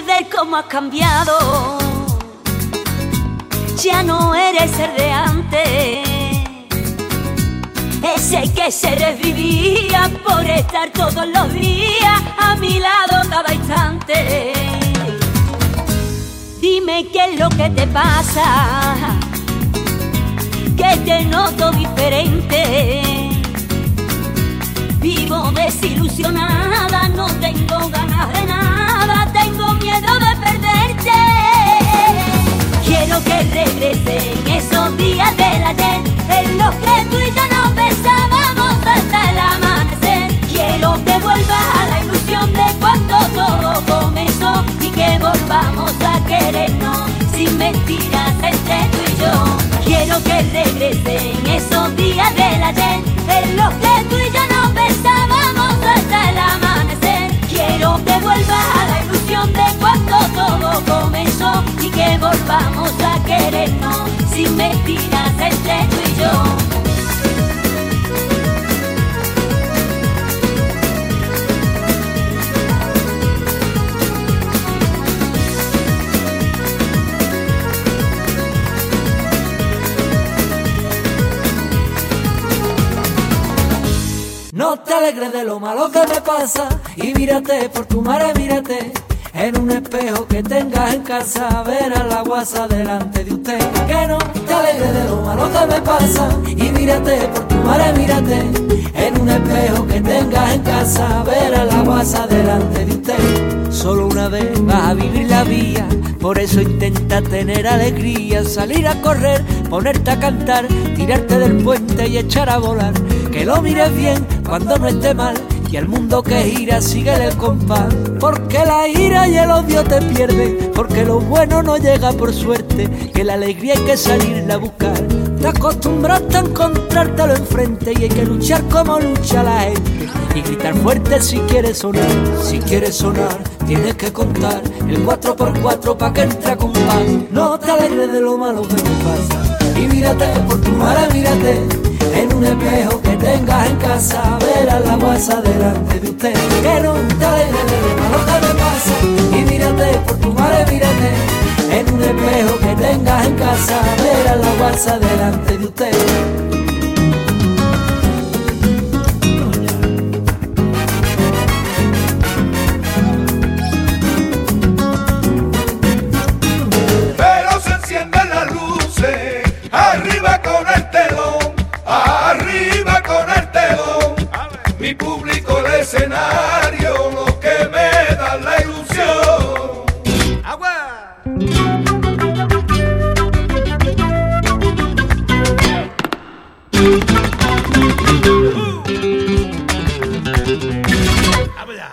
Que ver cómo ha cambiado. Ya no eres el de antes. Ese que se revivía por estar todos los días a mi lado cada instante. Dime qué es lo que te pasa, que te noto diferente. Vivo desilusionada, mentiras entre tú y yo. Quiero que regresen esos días del ayer, en los que tú y yo nos besábamos hasta el amanecer. Quiero que vuelva a la ilusión de cuando todo comenzó y que volvamos a querernos sin mentiras entre tú y yo. No te alegres de lo malo que me pasa y mírate por tu madre, mírate. En un espejo que tengas en casa, verás la guasa delante de usted. Que no te alegres de lo malo que me pasa y mírate por tu madre, mírate. En un espejo que tengas en casa, verás la guasa delante de usted. Solo una vez vas a vivir la vía, por eso intenta tener alegría, salir a correr, ponerte a cantar, tirarte del puente y echar a volar. Que lo mires bien cuando no esté mal y el mundo que gira sigue el compás. Porque la ira y el odio te pierden, porque lo bueno no llega por suerte, que la alegría hay que salirla a buscar. Te acostumbraste a encontrártelo enfrente y hay que luchar como lucha la gente. Y gritar fuerte si quieres sonar, si quieres sonar, tienes que contar el 4x4 pa' que entre a compás. No te alegres de lo malo que te pasa. Y mírate por tu madre, mírate en un espejo que tengas en casa, verás la guasa delante de usted. Que no te alegres de lo que me pasa. Y mírate por tu madre, mírate. En un espejo que tengas en casa, verás la guasa delante de usted.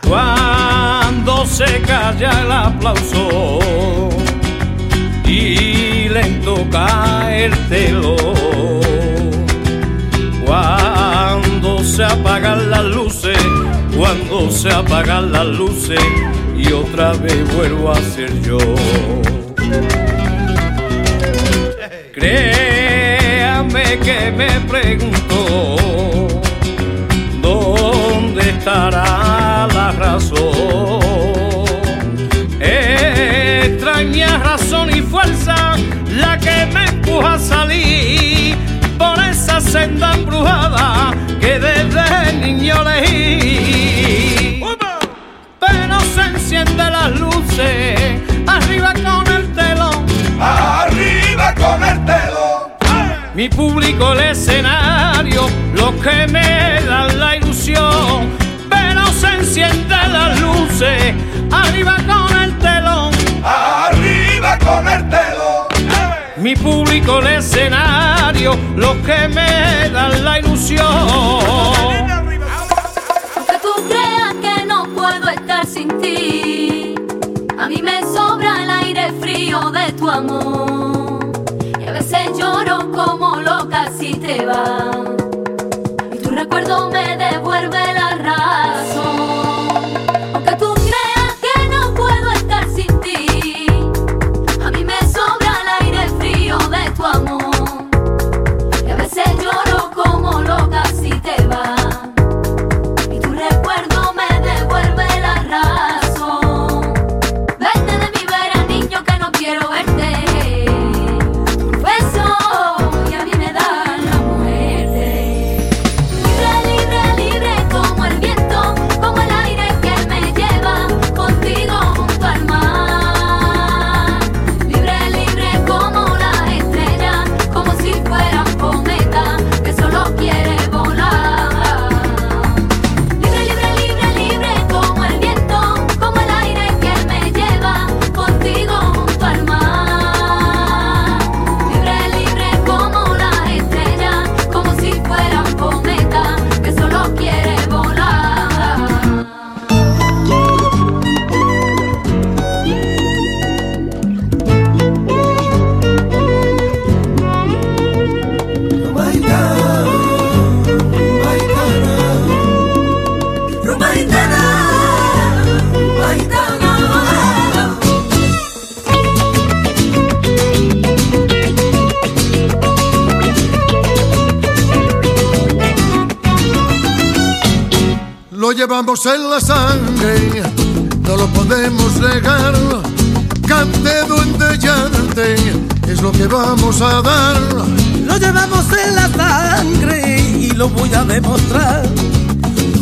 Cuando se calla el aplauso y lento cae el telón. Cuando se apagan las luces, cuando se apagan las luces y otra vez vuelvo a ser yo. Créame que me pregunto ¿Dónde estará por esa senda embrujada que desde niño leí. Pero se encienden las luces, eh, arriba con el telón. Arriba con el telón. Mi público, el escenario, lo que me el escenario, los que me dan la ilusión. Aunque tú creas que no puedo estar sin ti, a mí me sobra el aire frío de tu amor. Y a veces lloro como loca si te vas. Llevamos en la sangre, no lo podemos negar. Cante, duende, llante, es lo que vamos a dar. Lo llevamos en la sangre y lo voy a demostrar.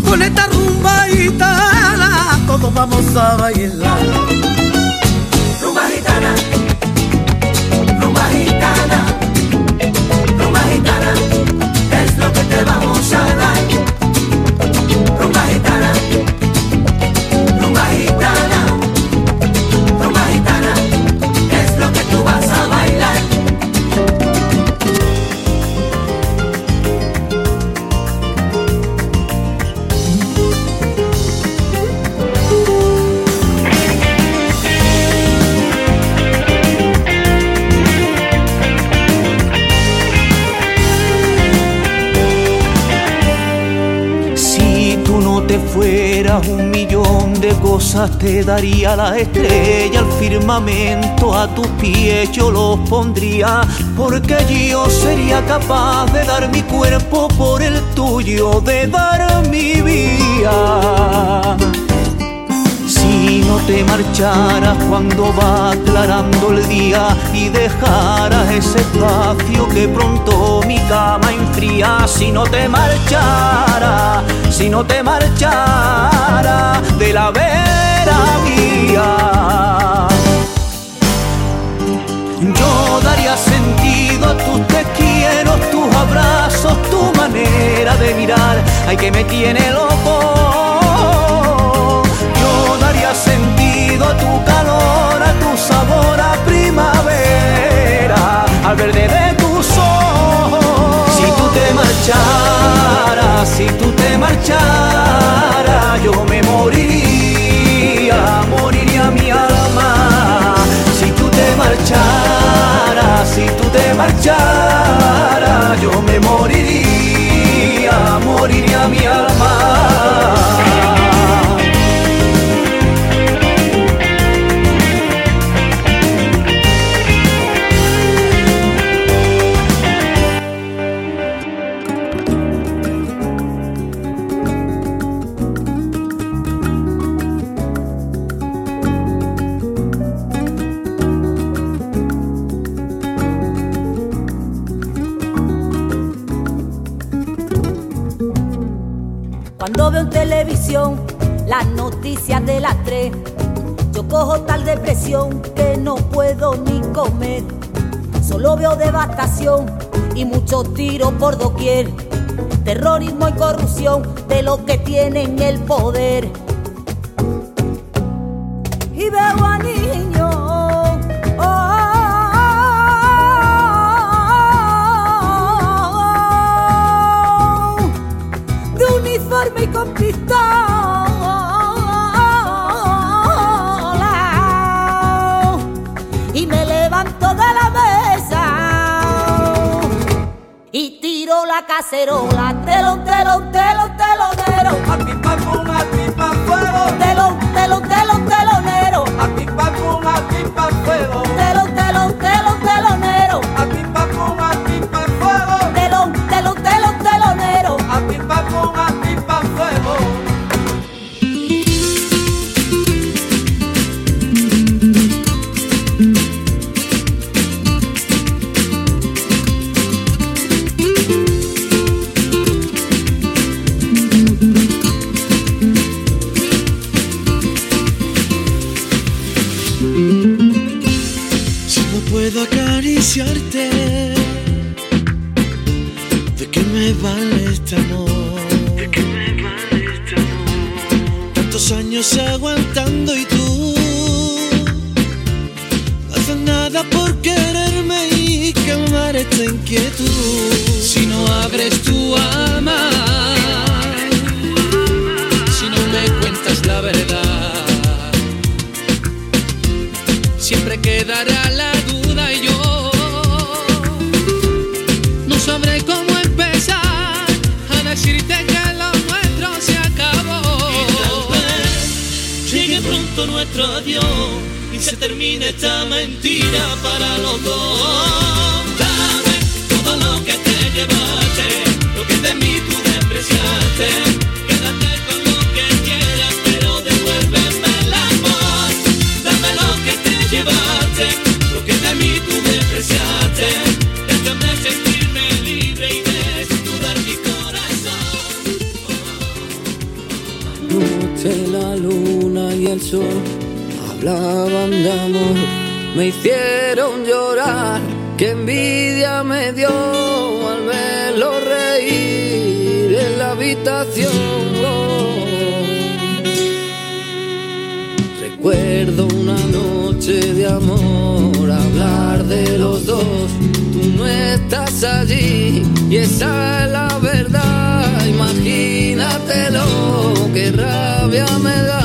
Con esta rumba gitana todos vamos a bailar. Cosas te daría la estrella, el firmamento a tus pies yo los pondría, porque yo sería capaz de dar mi cuerpo por el tuyo, de dar mi vida. Si no te marcharas cuando va aclarando el día y dejaras ese espacio que pronto mi cama enfría, si no te marcharas, si no te marcharas de la vera mía. Yo daría sentido a tus te quiero, tus abrazos, tu manera de mirar, ay que me tiene loco. Verde de tus ojos. Si tú te marcharas, si tú te marcharas, yo me moriría, moriría mi alma. Si tú te marcharas, si tú te marcharas, Veo en televisión las noticias de las tres, yo cojo tal depresión que no puedo ni comer. Solo veo devastación y muchos tiros por doquier. Terrorismo y corrupción de los que tienen el poder. Cacerola telón telón telón esta inquietud. Si no abres tu alma, si no me cuentas la verdad siempre quedará la duda y yo no sabré cómo empezar a decirte que lo nuestro se acabó. Y llegue pronto nuestro adiós y se termine esta mentira para los dos. Hablaban de amor, me hicieron llorar, que envidia me dio al verlo reír en la habitación. Recuerdo una noche de amor, hablar de los dos, tú no estás allí y esa es la verdad, imagínatelo, qué rabia me da.